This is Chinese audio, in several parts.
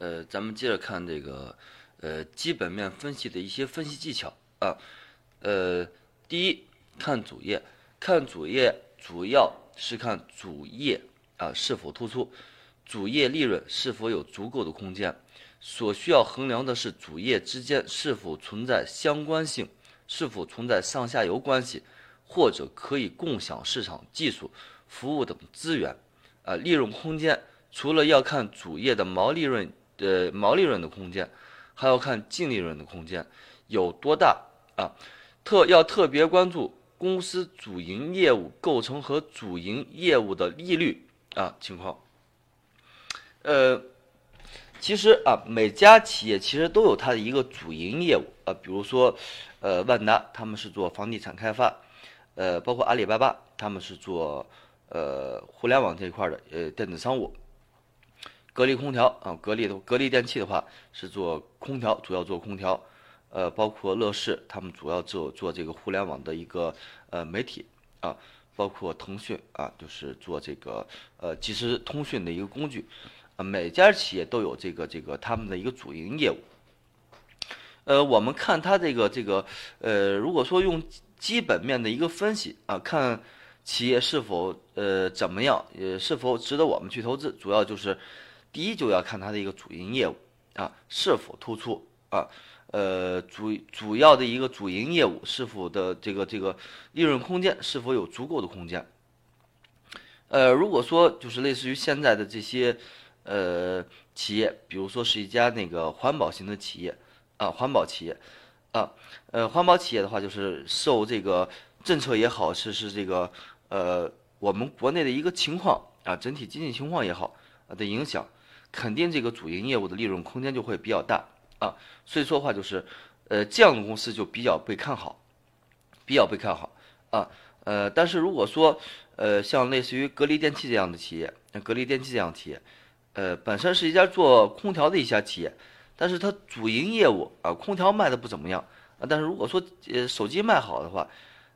呃，咱们接着看这个呃基本面分析的一些分析技巧啊。呃，第一，看主业，看主业主要是看主业啊是否突出，主业利润是否有足够的空间。所需要衡量的是主业之间是否存在相关性，是否存在上下游关系，或者可以共享市场技术、服务等资源。啊，利润空间除了要看主业的毛利润。呃，毛利润的空间，还要看净利润的空间有多大啊？特要特别关注公司主营业务构成和主营业务的利率啊情况。呃，其实啊，每家企业其实都有它的一个主营业务啊，比如说，呃，万达他们是做房地产开发，呃，包括阿里巴巴他们是做呃互联网这一块的呃电子商务。格力空调啊，格力的格力电器的话是做空调，主要做空调，呃，包括乐视，他们主要做做这个互联网的一个呃媒体啊，包括腾讯啊，就是做这个呃即时通讯的一个工具，啊，每家企业都有这个这个他们的一个主营业务。呃，我们看它这个这个呃，如果说用基本面的一个分析啊，看企业是否呃怎么样，呃是否值得我们去投资，主要就是。第一就要看它的一个主营业务啊是否突出啊，呃主主要的一个主营业务是否的这个这个利润空间是否有足够的空间，呃如果说就是类似于现在的这些呃企业，比如说是一家那个环保型的企业啊环保企业啊呃环保企业的话就是受这个政策也好是是这个呃我们国内的一个情况啊整体经济情况也好的影响。肯定这个主营业务的利润空间就会比较大啊，所以说的话就是，呃，这样的公司就比较被看好，比较被看好啊，呃，但是如果说，呃，像类似于格力电器这样的企业，格力电器这样企业，呃，本身是一家做空调的一家企业，但是它主营业务啊，空调卖的不怎么样啊，但是如果说呃手机卖好的话，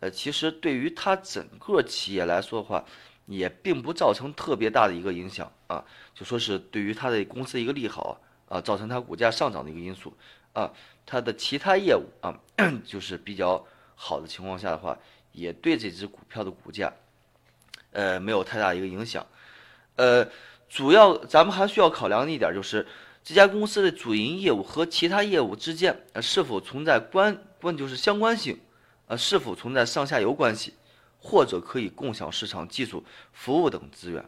呃，其实对于它整个企业来说的话。也并不造成特别大的一个影响啊，就说是对于它的公司一个利好啊，造成它股价上涨的一个因素啊，它的其他业务啊，就是比较好的情况下的话，也对这只股票的股价，呃，没有太大一个影响。呃，主要咱们还需要考量的一点就是，这家公司的主营业务和其他业务之间是否存在关关就是相关性，呃，是否存在上下游关系。或者可以共享市场技术、服务等资源，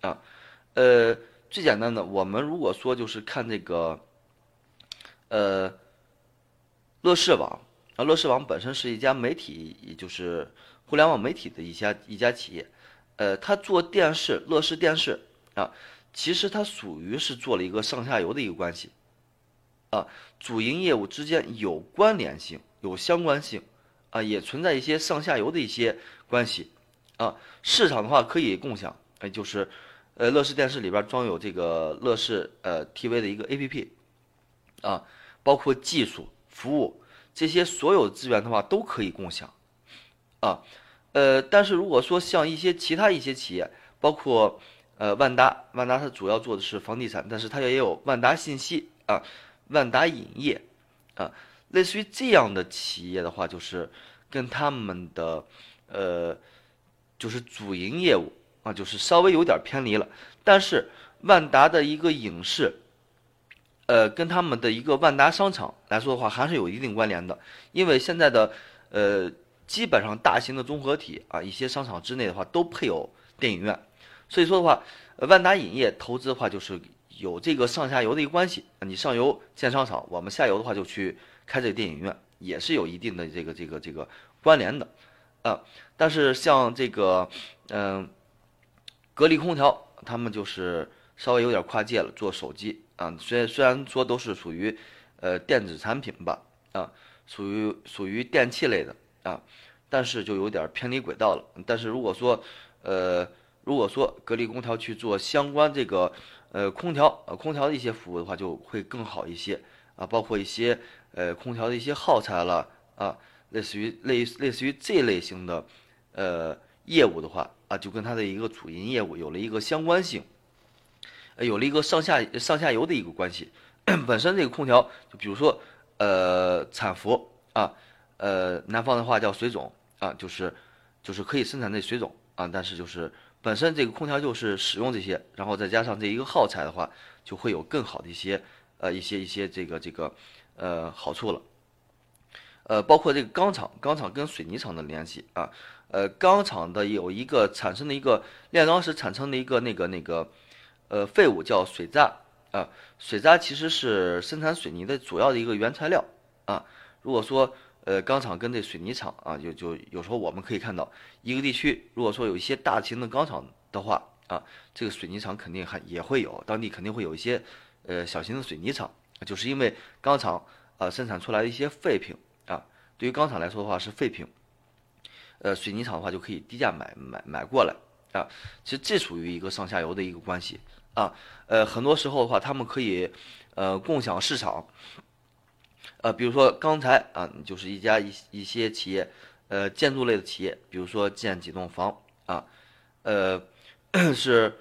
啊，呃，最简单的，我们如果说就是看这个，呃，乐视网啊，乐视网本身是一家媒体，也就是互联网媒体的一家一家企业，呃，它做电视，乐视电视啊，其实它属于是做了一个上下游的一个关系，啊，主营业务之间有关联性，有相关性。啊，也存在一些上下游的一些关系，啊，市场的话可以共享，哎，就是，呃，乐视电视里边装有这个乐视呃 TV 的一个 APP，啊，包括技术服务这些所有资源的话都可以共享，啊，呃，但是如果说像一些其他一些企业，包括呃万达，万达它主要做的是房地产，但是它也有万达信息啊，万达影业，啊。类似于这样的企业的话，就是跟他们的呃，就是主营业务啊，就是稍微有点偏离了。但是万达的一个影视，呃，跟他们的一个万达商场来说的话，还是有一定关联的。因为现在的呃，基本上大型的综合体啊，一些商场之内的话都配有电影院，所以说的话，万达影业投资的话，就是有这个上下游的一个关系。你上游建商场，我们下游的话就去。开这个电影院也是有一定的这个这个这个关联的，啊，但是像这个嗯，格力空调，他们就是稍微有点跨界了，做手机啊，虽然虽然说都是属于呃电子产品吧，啊，属于属于电器类的啊，但是就有点偏离轨道了。但是如果说呃，如果说格力空调去做相关这个呃空调呃空调的一些服务的话，就会更好一些啊，包括一些。呃，空调的一些耗材了啊，类似于类类似于这类型的呃业务的话啊，就跟它的一个主营业务有了一个相关性。呃有了一个上下上下游的一个关系。本身这个空调，就比如说呃产氟啊，呃南方的话叫水种啊，就是就是可以生产这水种啊，但是就是本身这个空调就是使用这些，然后再加上这一个耗材的话，就会有更好的一些呃一些一些这个这个呃好处了。呃，包括这个钢厂，钢厂跟水泥厂的联系啊，呃，钢厂的有一个产生的一个炼钢时产生的一个那个那个呃废物叫水渣啊，水渣其实是生产水泥的主要的一个原材料啊。如果说呃钢厂跟这水泥厂啊，就就有时候我们可以看到一个地区，如果说有一些大型的钢厂的话啊，这个水泥厂肯定还也会有，当地肯定会有一些呃小型的水泥厂，就是因为钢厂啊生产出来的一些废品啊。对于钢厂来说的话是废品，呃，水泥厂的话就可以低价买买买过来啊。其实这属于一个上下游的一个关系啊。呃，很多时候的话，他们可以呃共享市场。呃，比如说刚才啊，就是一家一一些企业，呃，建筑类的企业，比如说建几栋房啊，呃，是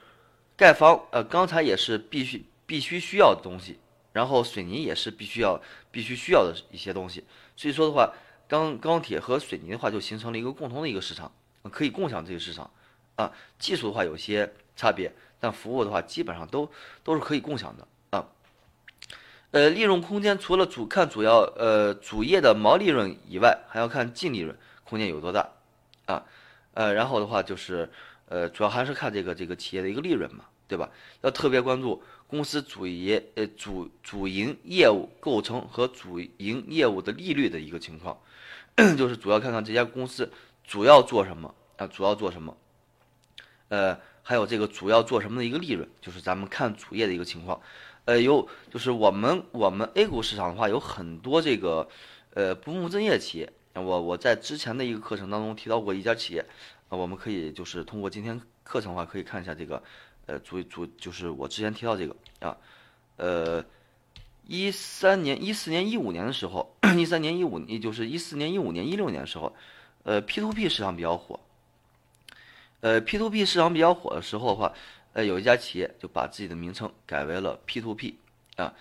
盖房，呃，钢材也是必须必须需要的东西，然后水泥也是必须要必须需要的一些东西，所以说的话。钢钢铁和水泥的话，就形成了一个共同的一个市场，可以共享这个市场，啊，技术的话有些差别，但服务的话基本上都都是可以共享的啊。呃，利润空间除了主看主要呃主业的毛利润以外，还要看净利润空间有多大啊，呃，然后的话就是呃主要还是看这个这个企业的一个利润嘛，对吧？要特别关注公司主业呃主主营业务构成和主营业务的利率的一个情况。就是主要看看这家公司主要做什么啊，主要做什么，呃，还有这个主要做什么的一个利润，就是咱们看主业的一个情况。呃，有就是我们我们 A 股市场的话，有很多这个呃不务正业企业。我我在之前的一个课程当中提到过一家企业，啊，我们可以就是通过今天课程的话，可以看一下这个呃主主就是我之前提到这个啊，呃。一三年、一四年、一五年的时候，一三年、一五，也就是一四年、一五年、一六年的时候，呃，P to P 市场比较火。呃，P to P 市场比较火的时候的话，呃，有一家企业就把自己的名称改为了 P to P 啊。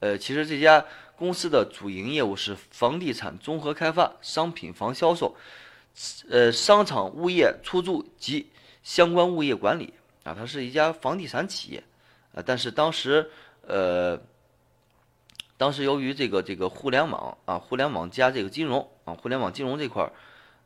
呃，其实这家公司的主营业务是房地产综合开发、商品房销售、呃，商场物业出租及相关物业管理啊。它是一家房地产企业，啊，但是当时，呃。当时由于这个这个互联网啊，互联网加这个金融啊，互联网金融这块儿，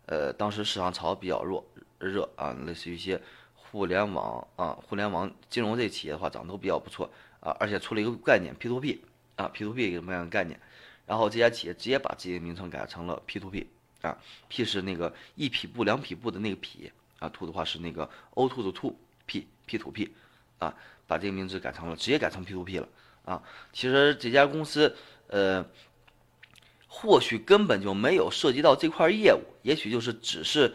呃，当时市场炒比较弱热啊，类似于一些互联网啊，互联网金融这企业的话涨得都比较不错啊，而且出了一个概念 P to P 啊，P to P 什么样的概念？然后这家企业直接把自己的名称改成了 P to P 啊，P 是那个一匹布两匹布的那个匹啊兔的话是那个 O 兔的 to，P P to P 啊，把这个名字改成了直接改成 P to P 了。啊，其实这家公司，呃，或许根本就没有涉及到这块业务，也许就是只是，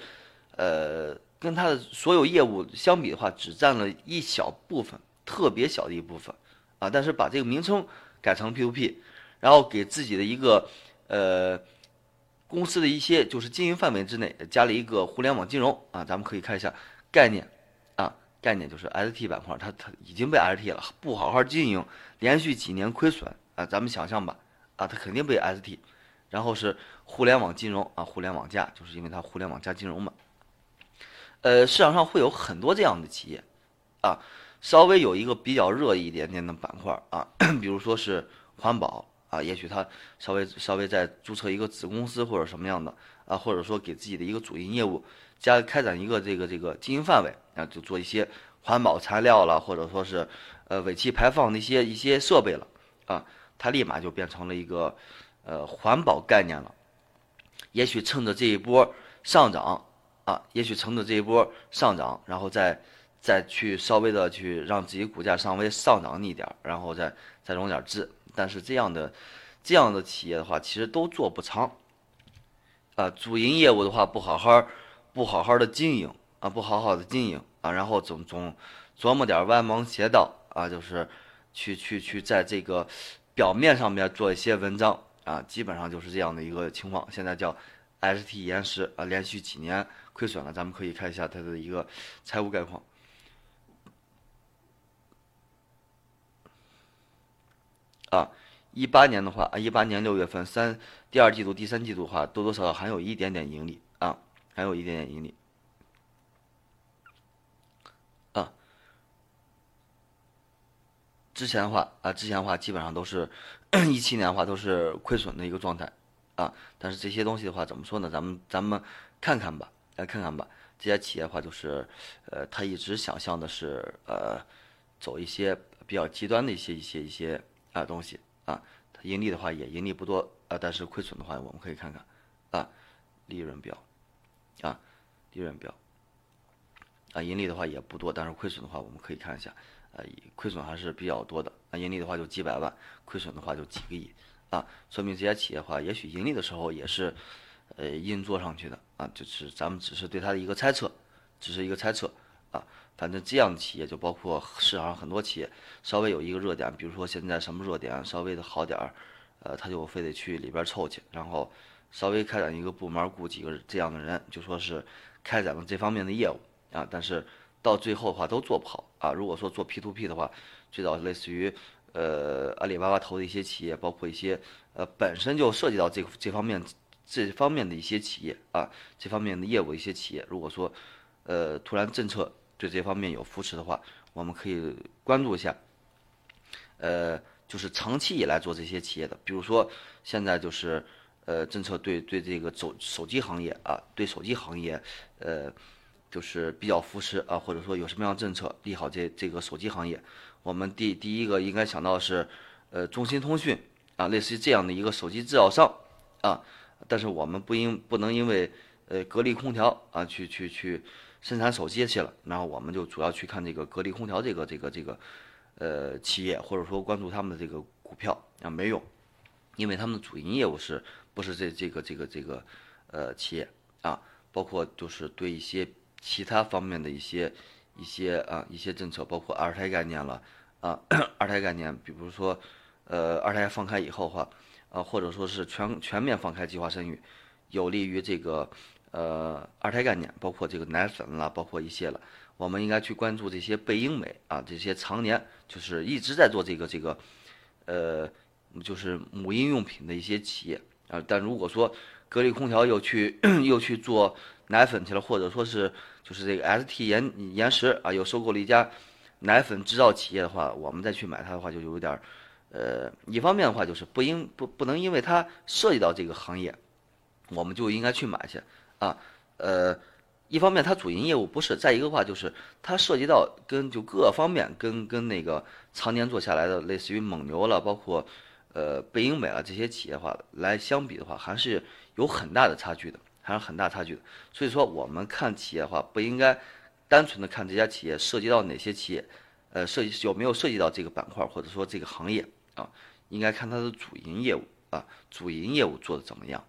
呃，跟它的所有业务相比的话，只占了一小部分，特别小的一部分，啊，但是把这个名称改成 P to P，然后给自己的一个，呃，公司的一些就是经营范围之内加了一个互联网金融，啊，咱们可以看一下概念啊。概念就是 ST 板块，它它已经被 ST 了，不好好经营，连续几年亏损啊，咱们想象吧，啊，它肯定被 ST，然后是互联网金融啊，互联网加，就是因为它互联网加金融嘛，呃，市场上会有很多这样的企业，啊，稍微有一个比较热一点点的板块啊，比如说是环保啊，也许他稍微稍微再注册一个子公司或者什么样的啊，或者说给自己的一个主营业务。加开展一个这个这个经营范围啊，就做一些环保材料了，或者说是呃尾气排放的一些一些设备了啊，它立马就变成了一个呃环保概念了。也许趁着这一波上涨啊，也许趁着这一波上涨，然后再再去稍微的去让自己股价稍微上涨一点，然后再再融点资。但是这样的这样的企业的话，其实都做不长啊，主营业务的话不好好。不好好的经营啊，不好好的经营啊，然后总总琢磨点歪门邪道啊，就是去去去在这个表面上面做一些文章啊，基本上就是这样的一个情况。现在叫 ST 延时啊，连续几年亏损了，咱们可以看一下它的一个财务概况。啊。一八年的话啊，一八年六月份三第二季度、第三季度的话，多多少少还有一点点盈利啊，还有一点点盈利啊。之前的话啊，之前的话基本上都是一七年的话都是亏损的一个状态啊。但是这些东西的话怎么说呢？咱们咱们看看吧，来看看吧。这家企业的话就是，呃，他一直想象的是呃，走一些比较极端的一些一些一些啊东西。啊，它盈利的话也盈利不多啊，但是亏损的话我们可以看看啊，利润表啊，利润表啊，盈利的话也不多，但是亏损的话我们可以看一下，呃，亏损还是比较多的啊，盈利的话就几百万，亏损的话就几个亿啊，说明这家企业的话也许盈利的时候也是呃硬做上去的啊，就是咱们只是对它的一个猜测，只是一个猜测啊。反正这样的企业就包括市场上很多企业，稍微有一个热点，比如说现在什么热点稍微的好点儿，呃，他就非得去里边凑去，然后稍微开展一个部门，雇几个这样的人，就说是开展了这方面的业务啊。但是到最后的话都做不好啊。如果说做 P to P 的话，最早类似于呃阿里巴巴投的一些企业，包括一些呃本身就涉及到这这方面这方面的一些企业啊，这方面的业务一些企业，如果说呃突然政策。对这方面有扶持的话，我们可以关注一下。呃，就是长期以来做这些企业的，比如说现在就是呃政策对对这个手手机行业啊，对手机行业呃就是比较扶持啊，或者说有什么样的政策利好这这个手机行业，我们第第一个应该想到是呃中兴通讯啊，类似于这样的一个手机制造商啊，但是我们不应不能因为呃格力空调啊去去去。生产手机去了，然后我们就主要去看这个格力空调这个这个这个，呃，企业或者说关注他们的这个股票啊没用，因为他们的主营业务是不是这这个这个这个呃企业啊，包括就是对一些其他方面的一些一些啊一些政策，包括二胎概念了啊，二胎概念，比如说呃二胎放开以后话啊，或者说是全全面放开计划生育，有利于这个。呃，二胎概念包括这个奶粉啦，包括一些了，我们应该去关注这些贝因美啊，这些常年就是一直在做这个这个，呃，就是母婴用品的一些企业啊。但如果说格力空调又去又去做奶粉去了，或者说是就是这个 ST 延延时啊，又收购了一家奶粉制造企业的话，我们再去买它的话，就有点儿，呃，一方面的话就是不应不不能因为它涉及到这个行业，我们就应该去买去。啊，呃，一方面它主营业务不是，再一个话就是它涉及到跟就各方面跟跟那个常年做下来的类似于蒙牛了，包括呃贝因美了这些企业的话来相比的话，还是有很大的差距的，还是很大差距的。所以说我们看企业的话，不应该单纯的看这家企业涉及到哪些企业，呃，涉及有没有涉及到这个板块或者说这个行业啊，应该看它的主营业务啊，主营业务做的怎么样。